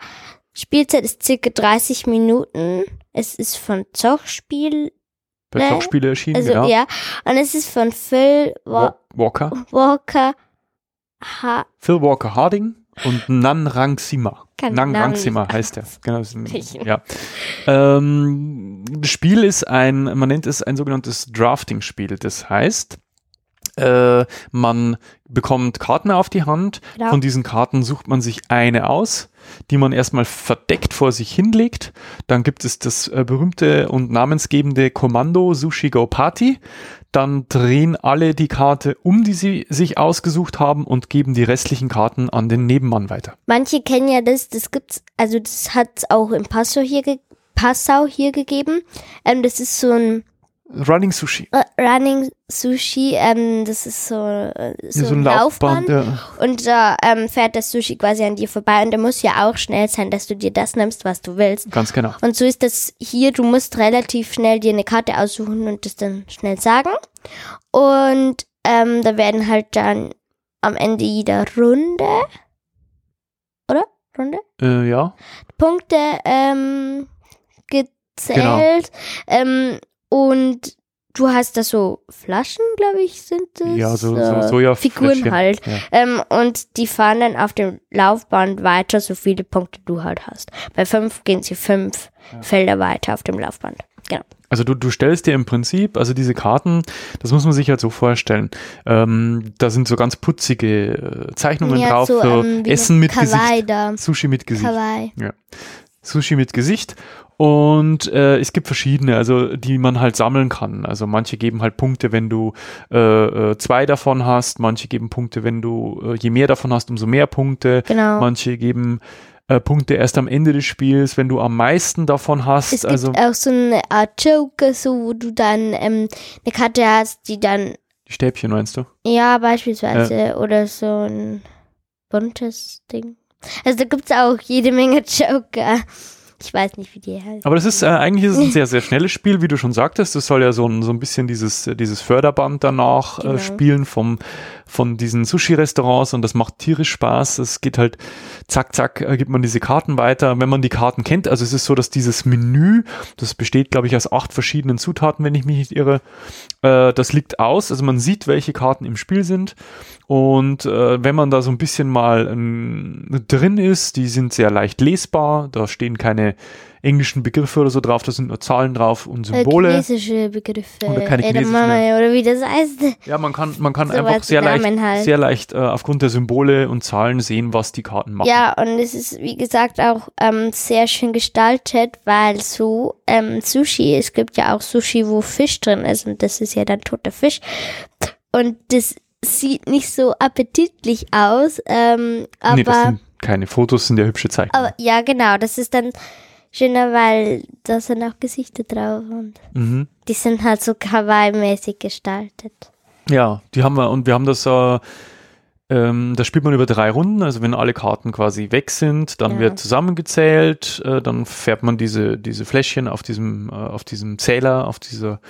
Spielzeit ist circa 30 Minuten. Es ist von Zochspiel, Bei Ne? Zockspiele erschienen, also genau. ja. Und es ist von Phil Wa Wa- Walker. Walker. Ha Phil Walker Harding und Nan Rang Sima. Kann Nan Namen Rang Sima nicht heißt er. Genau, das ist ein, aussprechen. ja. Ähm, das Spiel ist ein, man nennt es ein sogenanntes Drafting-Spiel. Das heißt, äh, man bekommt Karten auf die Hand. Genau. Von diesen Karten sucht man sich eine aus, die man erstmal verdeckt vor sich hinlegt. Dann gibt es das äh, berühmte und namensgebende Kommando Sushi Go Party. Dann drehen alle die Karte um, die sie sich ausgesucht haben und geben die restlichen Karten an den Nebenmann weiter. Manche kennen ja das, das gibt's, also das hat's auch in Passau hier, Passau hier gegeben. Ähm, das ist so ein Running Sushi. äh, Running Sushi, ähm, das ist so, äh, so, Ja, ein Laufband. ja. Und da ähm, fährt das Sushi quasi an dir vorbei und da muss ja auch schnell sein, dass du dir das nimmst, was du willst. Ganz genau. Und so ist das hier, du musst relativ schnell dir eine Karte aussuchen und das dann schnell sagen. Und ähm, da werden halt dann am Ende jeder Runde, oder? Runde? Äh, ja. Punkte ähm, gezählt. Ähm, und du hast da so Flaschen, glaube ich, sind das. Ja, so, so äh, Sojafläschchen. Figuren halt. Ja. Ähm, und die fahren dann auf dem Laufband weiter, so viele Punkte du halt hast. Bei fünf gehen sie fünf Felder weiter auf dem Laufband. Genau. Also du, du stellst dir im Prinzip, also diese Karten, das muss man sich halt so vorstellen. Ähm, da sind so ganz putzige äh, Zeichnungen Ja, drauf so, für ähm, wie Essen mit Kawaii Gesicht. da. Sushi mit Gesicht. Kawaii. Sushi mit Gesicht. Und äh, es gibt verschiedene, also die man halt sammeln kann. Also manche geben halt Punkte, wenn du äh, äh, zwei davon hast, manche geben Punkte, wenn du äh, je mehr davon hast, umso mehr Punkte. Genau. Manche geben äh, Punkte erst am Ende des Spiels, wenn du am meisten davon hast. Es gibt also auch so eine Art Joker, so wo du dann ähm, eine Karte hast, die dann, die Stäbchen meinst du? ja, beispielsweise, oder so ein buntes Ding. Also da gibt's auch jede Menge Joker. Ich weiß nicht, wie die heißt. Aber das ist, äh, eigentlich ist es ein sehr, sehr schnelles Spiel, wie du schon sagtest. Das soll ja so ein, so ein bisschen dieses, dieses Förderband danach äh, genau. äh, spielen vom, von diesen Sushi-Restaurants und das macht tierisch Spaß. Es geht halt zack, zack, äh, gibt man diese Karten weiter. Wenn man die Karten kennt, also es ist so, dass dieses Menü, das besteht, glaube ich, aus acht verschiedenen Zutaten, wenn ich mich nicht irre, äh, das liegt aus. Also man sieht, welche Karten im Spiel sind. Und äh, wenn man da so ein bisschen mal äh, drin ist, die sind sehr leicht lesbar, da stehen keine englischen Begriffe oder so drauf, da sind nur Zahlen drauf und äh, Symbole. Chinesische Begriffe. Oder keine chinesischen. Oder wie das heißt. Ja, man kann, man kann so einfach sehr leicht, halt. sehr leicht äh, aufgrund der Symbole und Zahlen sehen, was die Karten machen. Ja, und es ist, wie gesagt, auch ähm, sehr schön gestaltet, weil so ähm, Sushi, es gibt ja auch Sushi, wo Fisch drin ist und das ist ja dann toter Fisch. Und das sieht nicht so appetitlich aus, ähm, aber. Nee, keine Fotos, sind ja hübsche Zeichen. Aber, ja, genau, das ist dann schöner, weil da sind auch Gesichter drauf und mhm. die sind halt so kawaii-mäßig gestaltet. Ja, die haben wir und wir haben das äh, ähm, das spielt man über drei Runden, also wenn alle Karten quasi weg sind, dann ja. wird zusammengezählt, äh, dann fährt man diese, diese Fläschchen auf diesem, äh, auf diesem Zähler, auf dieser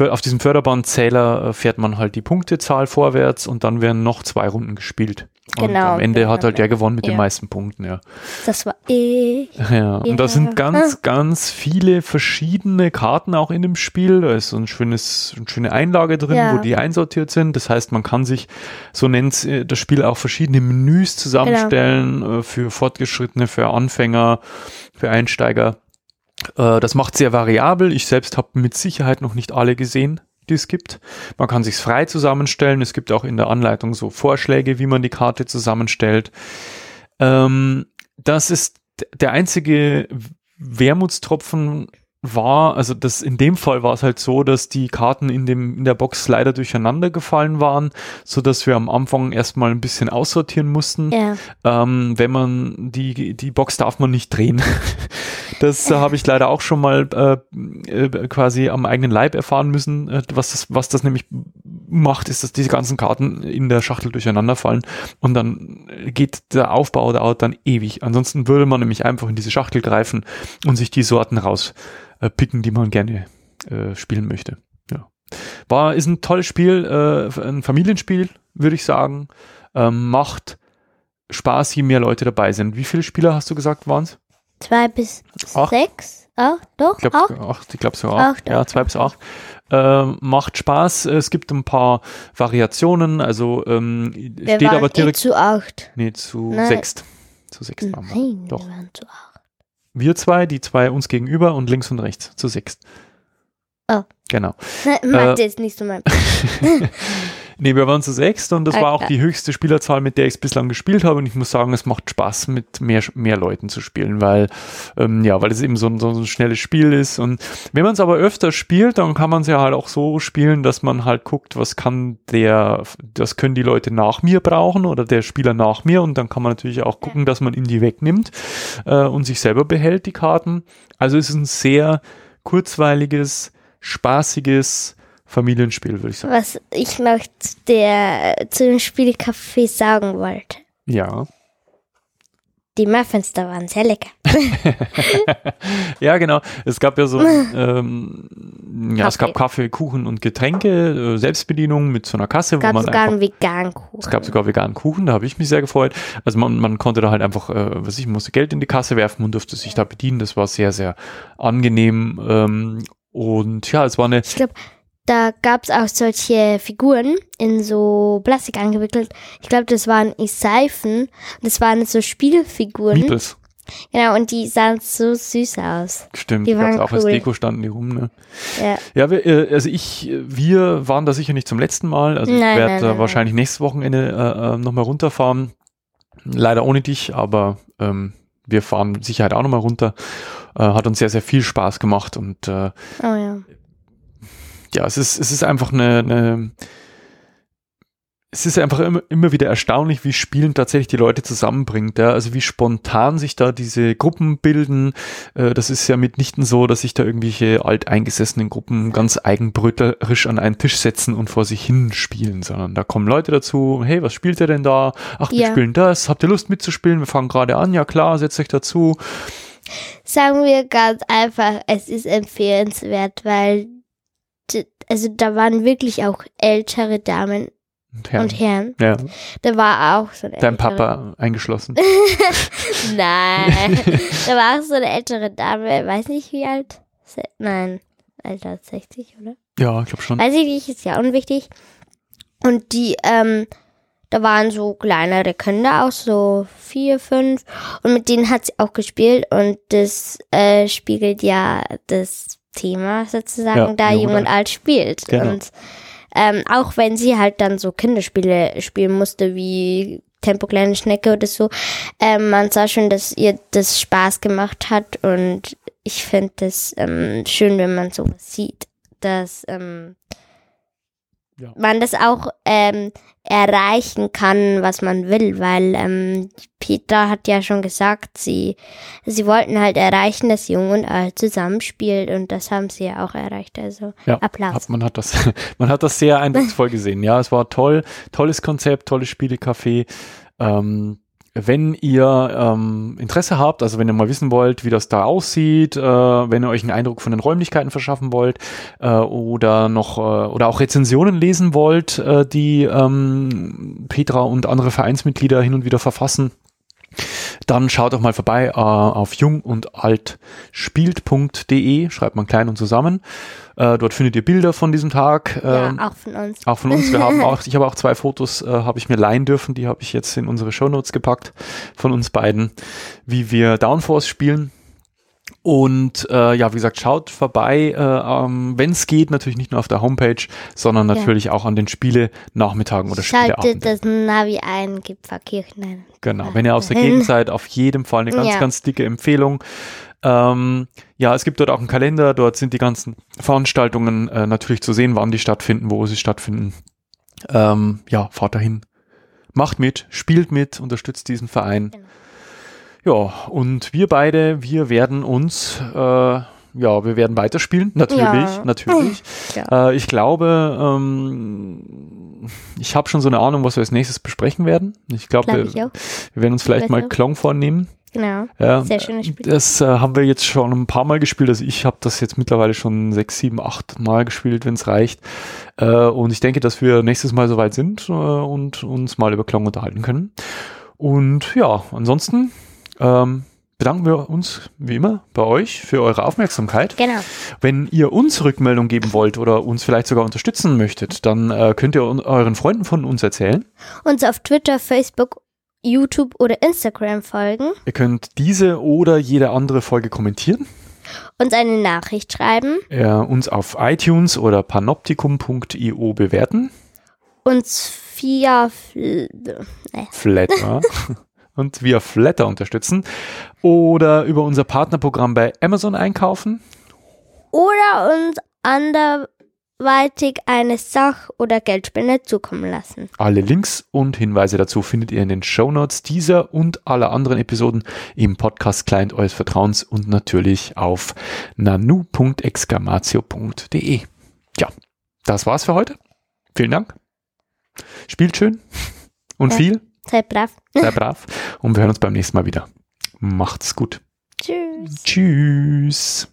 auf diesem Förderbandzähler äh, fährt man halt die Punktezahl vorwärts und dann werden noch zwei Runden gespielt. Genau. Und am Ende hat halt der gewonnen mit ja. den meisten Punkten, ja. Das war eh. Ja, und da sind ganz, ganz viele verschiedene Karten auch in dem Spiel. Da ist so ein schönes, eine schöne Einlage drin, ja. wo die einsortiert sind. Das heißt, man kann sich, so nennt äh, das Spiel auch verschiedene Menüs zusammenstellen genau. Äh, für Fortgeschrittene, für Anfänger, für Einsteiger. Äh, das macht sehr variabel. Ich selbst habe mit Sicherheit noch nicht alle gesehen, die es gibt. Man kann sich frei zusammenstellen. Es gibt auch in der Anleitung so Vorschläge, wie man die Karte zusammenstellt. Ähm, das ist der einzige Wermutstropfen war, also das in dem Fall war es halt so, dass die Karten in dem in der Box leider durcheinander gefallen waren, so dass wir am Anfang erstmal ein bisschen aussortieren mussten. Ja. Ähm, wenn man die die Box darf man nicht drehen. Das äh, habe ich leider auch schon mal äh, äh, quasi am eigenen Leib erfahren müssen. Äh, was das was das nämlich macht, ist, dass diese ganzen Karten in der Schachtel durcheinander fallen und dann geht der Aufbau dauert dann ewig. Ansonsten würde man nämlich einfach in diese Schachtel greifen und sich die Sorten raus äh, picken, die man gerne äh, spielen möchte. Ja. War, ist ein tolles Spiel, äh, ein Familienspiel, würde ich sagen. Ähm, macht Spaß, je mehr Leute dabei sind. Wie viele Spieler hast du gesagt, waren es? Zwei bis acht. sechs. Acht, doch, ich glaube acht. acht. Ich glaube sogar acht. acht. Ja, zwei bis acht. Äh, macht Spaß. Es gibt ein paar Variationen. Also ähm, wir steht aber direkt. Eh zu acht. Nee, zu Nein. sechs. Zu sechs waren wir. Nein, Doch. wir waren zu acht. Wir zwei, die zwei uns gegenüber und links und rechts. Zu sechs. Oh. Genau. Mathe äh, ist nicht so mein Nee, wir waren zu sechst und das okay. war auch die höchste Spielerzahl, mit der ich es bislang gespielt habe. Und ich muss sagen, es macht Spaß, mit mehr, mehr Leuten zu spielen, weil, ähm, ja, weil es eben so ein, so ein schnelles Spiel ist. Und wenn man es aber öfter spielt, dann kann man es ja halt auch so spielen, dass man halt guckt, was kann der, das können die Leute nach mir brauchen oder der Spieler nach mir. Und dann kann man natürlich auch gucken, dass man ihm die wegnimmt äh, und sich selber behält, die Karten. Also es ist ein sehr kurzweiliges, spaßiges Familienspiel, würde ich sagen. Was ich noch der, zu dem Spielcafé sagen wollte. Ja. Die Muffins da waren sehr lecker. ja, genau. Es gab ja so, ähm, ja, es gab Kaffee, Kuchen und Getränke, äh, Selbstbedienung mit so einer Kasse. Es gab wo man sogar einfach, einen veganen Kuchen. Es gab sogar veganen Kuchen, da habe ich mich sehr gefreut. Also man, man konnte da halt einfach, äh, was ich, musste Geld in die Kasse werfen und durfte sich da bedienen. Das war sehr, sehr angenehm. Ähm, und ja, es war eine. Ich glaube, da gab es auch solche Figuren in so Plastik angewickelt. Ich glaube, das waren Seifen. Das waren so Spielfiguren. Meeples. Genau, und die sahen so süß aus. Stimmt, die waren auch cool. als Deko standen die rum, ne? Ja. Ja, wir, äh, also ich, wir waren da sicher nicht zum letzten Mal. Also nein, ich werde wahrscheinlich nächstes Wochenende äh, äh nochmal runterfahren. Leider ohne dich, aber ähm, wir fahren mit Sicherheit auch nochmal runter. Äh, hat uns sehr, sehr viel Spaß gemacht und äh, oh, ja ja, es ist, es ist einfach eine, eine es ist einfach immer, immer wieder erstaunlich, wie Spielen tatsächlich die Leute zusammenbringt. Ja? Also wie spontan sich da diese Gruppen bilden. Äh, das ist ja mitnichten so, dass sich da irgendwelche alteingesessenen Gruppen ganz eigenbröterisch an einen Tisch setzen und vor sich hin spielen, sondern da kommen Leute dazu. Hey, was spielt ihr denn da? Ach, wir ja. spielen das. Habt ihr Lust mitzuspielen? Wir fangen gerade an. Ja klar, setzt euch dazu. Sagen wir ganz einfach, es ist empfehlenswert, weil also da waren wirklich auch ältere Damen und Herren. Und Herren. Ja. Da war auch so eine Dein ältere. Papa eingeschlossen. Nein. da war auch so eine ältere Dame, weiß nicht wie alt. Nein, älter als 60, oder? Ja, ich glaube schon. Weiß ich nicht, ist ja unwichtig. Und die, ähm, da waren so kleinere Kinder auch, so vier, fünf. Und mit denen hat sie auch gespielt. Und das äh, spiegelt ja das Thema sozusagen, ja, da jung und alt spielt. Genau. Und ähm, auch wenn sie halt dann so Kinderspiele spielen musste, wie Tempo kleine Schnecke oder so, ähm, man sah schon, dass ihr das Spaß gemacht hat und ich finde das ähm, schön, wenn man sowas sieht, dass ähm, ja. man das auch ähm, erreichen kann, was man will, weil ähm, Petra hat ja schon gesagt, sie, sie wollten halt erreichen, dass Jung und Alt zusammenspielt und das haben sie ja auch erreicht. Also ja, Applaus. Hat, man hat das, man hat das sehr eindrucksvoll gesehen. Ja, es war toll, tolles Konzept, tolles Spielecafé. Ähm, wenn ihr ähm, Interesse habt, also wenn ihr mal wissen wollt, wie das da aussieht, äh, wenn ihr euch einen Eindruck von den Räumlichkeiten verschaffen wollt äh, oder noch äh, oder auch Rezensionen lesen wollt, äh, die ähm, Petra und andere Vereinsmitglieder hin und wieder verfassen, dann schaut doch mal vorbei äh, auf jung und alt spielt.de, schreibt man klein und zusammen. Äh, dort findet ihr Bilder von diesem Tag. ja, ähm, auch von uns. Auch von uns. Wir haben auch, ich habe auch zwei Fotos, äh, habe ich mir leihen dürfen, die habe ich jetzt in unsere Shownotes gepackt von uns beiden, wie wir Downforce spielen. Und äh, ja, wie gesagt, schaut vorbei, äh, ähm, wenn es geht, natürlich nicht nur auf der Homepage, sondern natürlich ja. auch an den Spiele-Nachmittagen oder Schaltet Spieleabenden. das Navi ein, gibt Verkirchnen. Genau, wenn ihr aus der Gegend seid, auf jeden Fall eine ganz, ja. ganz dicke Empfehlung. Ähm, ja, es gibt dort auch einen Kalender, dort sind die ganzen Veranstaltungen äh, natürlich zu sehen, wann die stattfinden, wo sie stattfinden. Ähm, ja, fahrt dahin. Macht mit, spielt mit, unterstützt diesen Verein. Genau. Ja, und wir beide, wir werden uns, äh, ja, wir werden weiterspielen, natürlich, ja. natürlich. Ja. Äh, ich glaube, ähm, ich habe schon so eine Ahnung, was wir als nächstes besprechen werden. Ich glaube, Glaub wir, wir, werden uns vielleicht mal Klong vornehmen. Genau. Ja, Sehr schönes Spiel. Das äh, haben wir jetzt schon ein paar Mal gespielt. Also ich habe das jetzt mittlerweile schon sechs, sieben, acht Mal gespielt, wenn es reicht. Äh, und ich denke, dass wir nächstes Mal soweit sind äh, und uns mal über Klong unterhalten können. Und ja, ansonsten ähm, bedanken wir uns wie immer bei euch für eure Aufmerksamkeit. Genau. Wenn ihr uns Rückmeldung geben wollt oder uns vielleicht sogar unterstützen möchtet, dann äh, könnt ihr euren Freunden von uns erzählen. Uns auf Twitter, Facebook, YouTube oder Instagram folgen. Ihr könnt diese oder jede andere Folge kommentieren. Uns eine Nachricht schreiben. Ja, uns auf iTunes oder panoptikum.io bewerten. Uns via Fl äh. Flatter. und via Flatter unterstützen oder über unser Partnerprogramm bei Amazon einkaufen. Oder uns anderweitig eine Sach- oder Geldspende zukommen lassen. Alle Links und Hinweise dazu findet ihr in den Show Notes dieser und aller anderen Episoden im Podcast Client eures Vertrauens und natürlich auf nanu.exclamatio.de. Ja, das war's für heute. Vielen Dank. Spielt schön und ja. viel. Seid brav. Seid brav. Und wir hören uns beim nächsten Mal wieder. Macht's gut. Tschüss. Tschüss.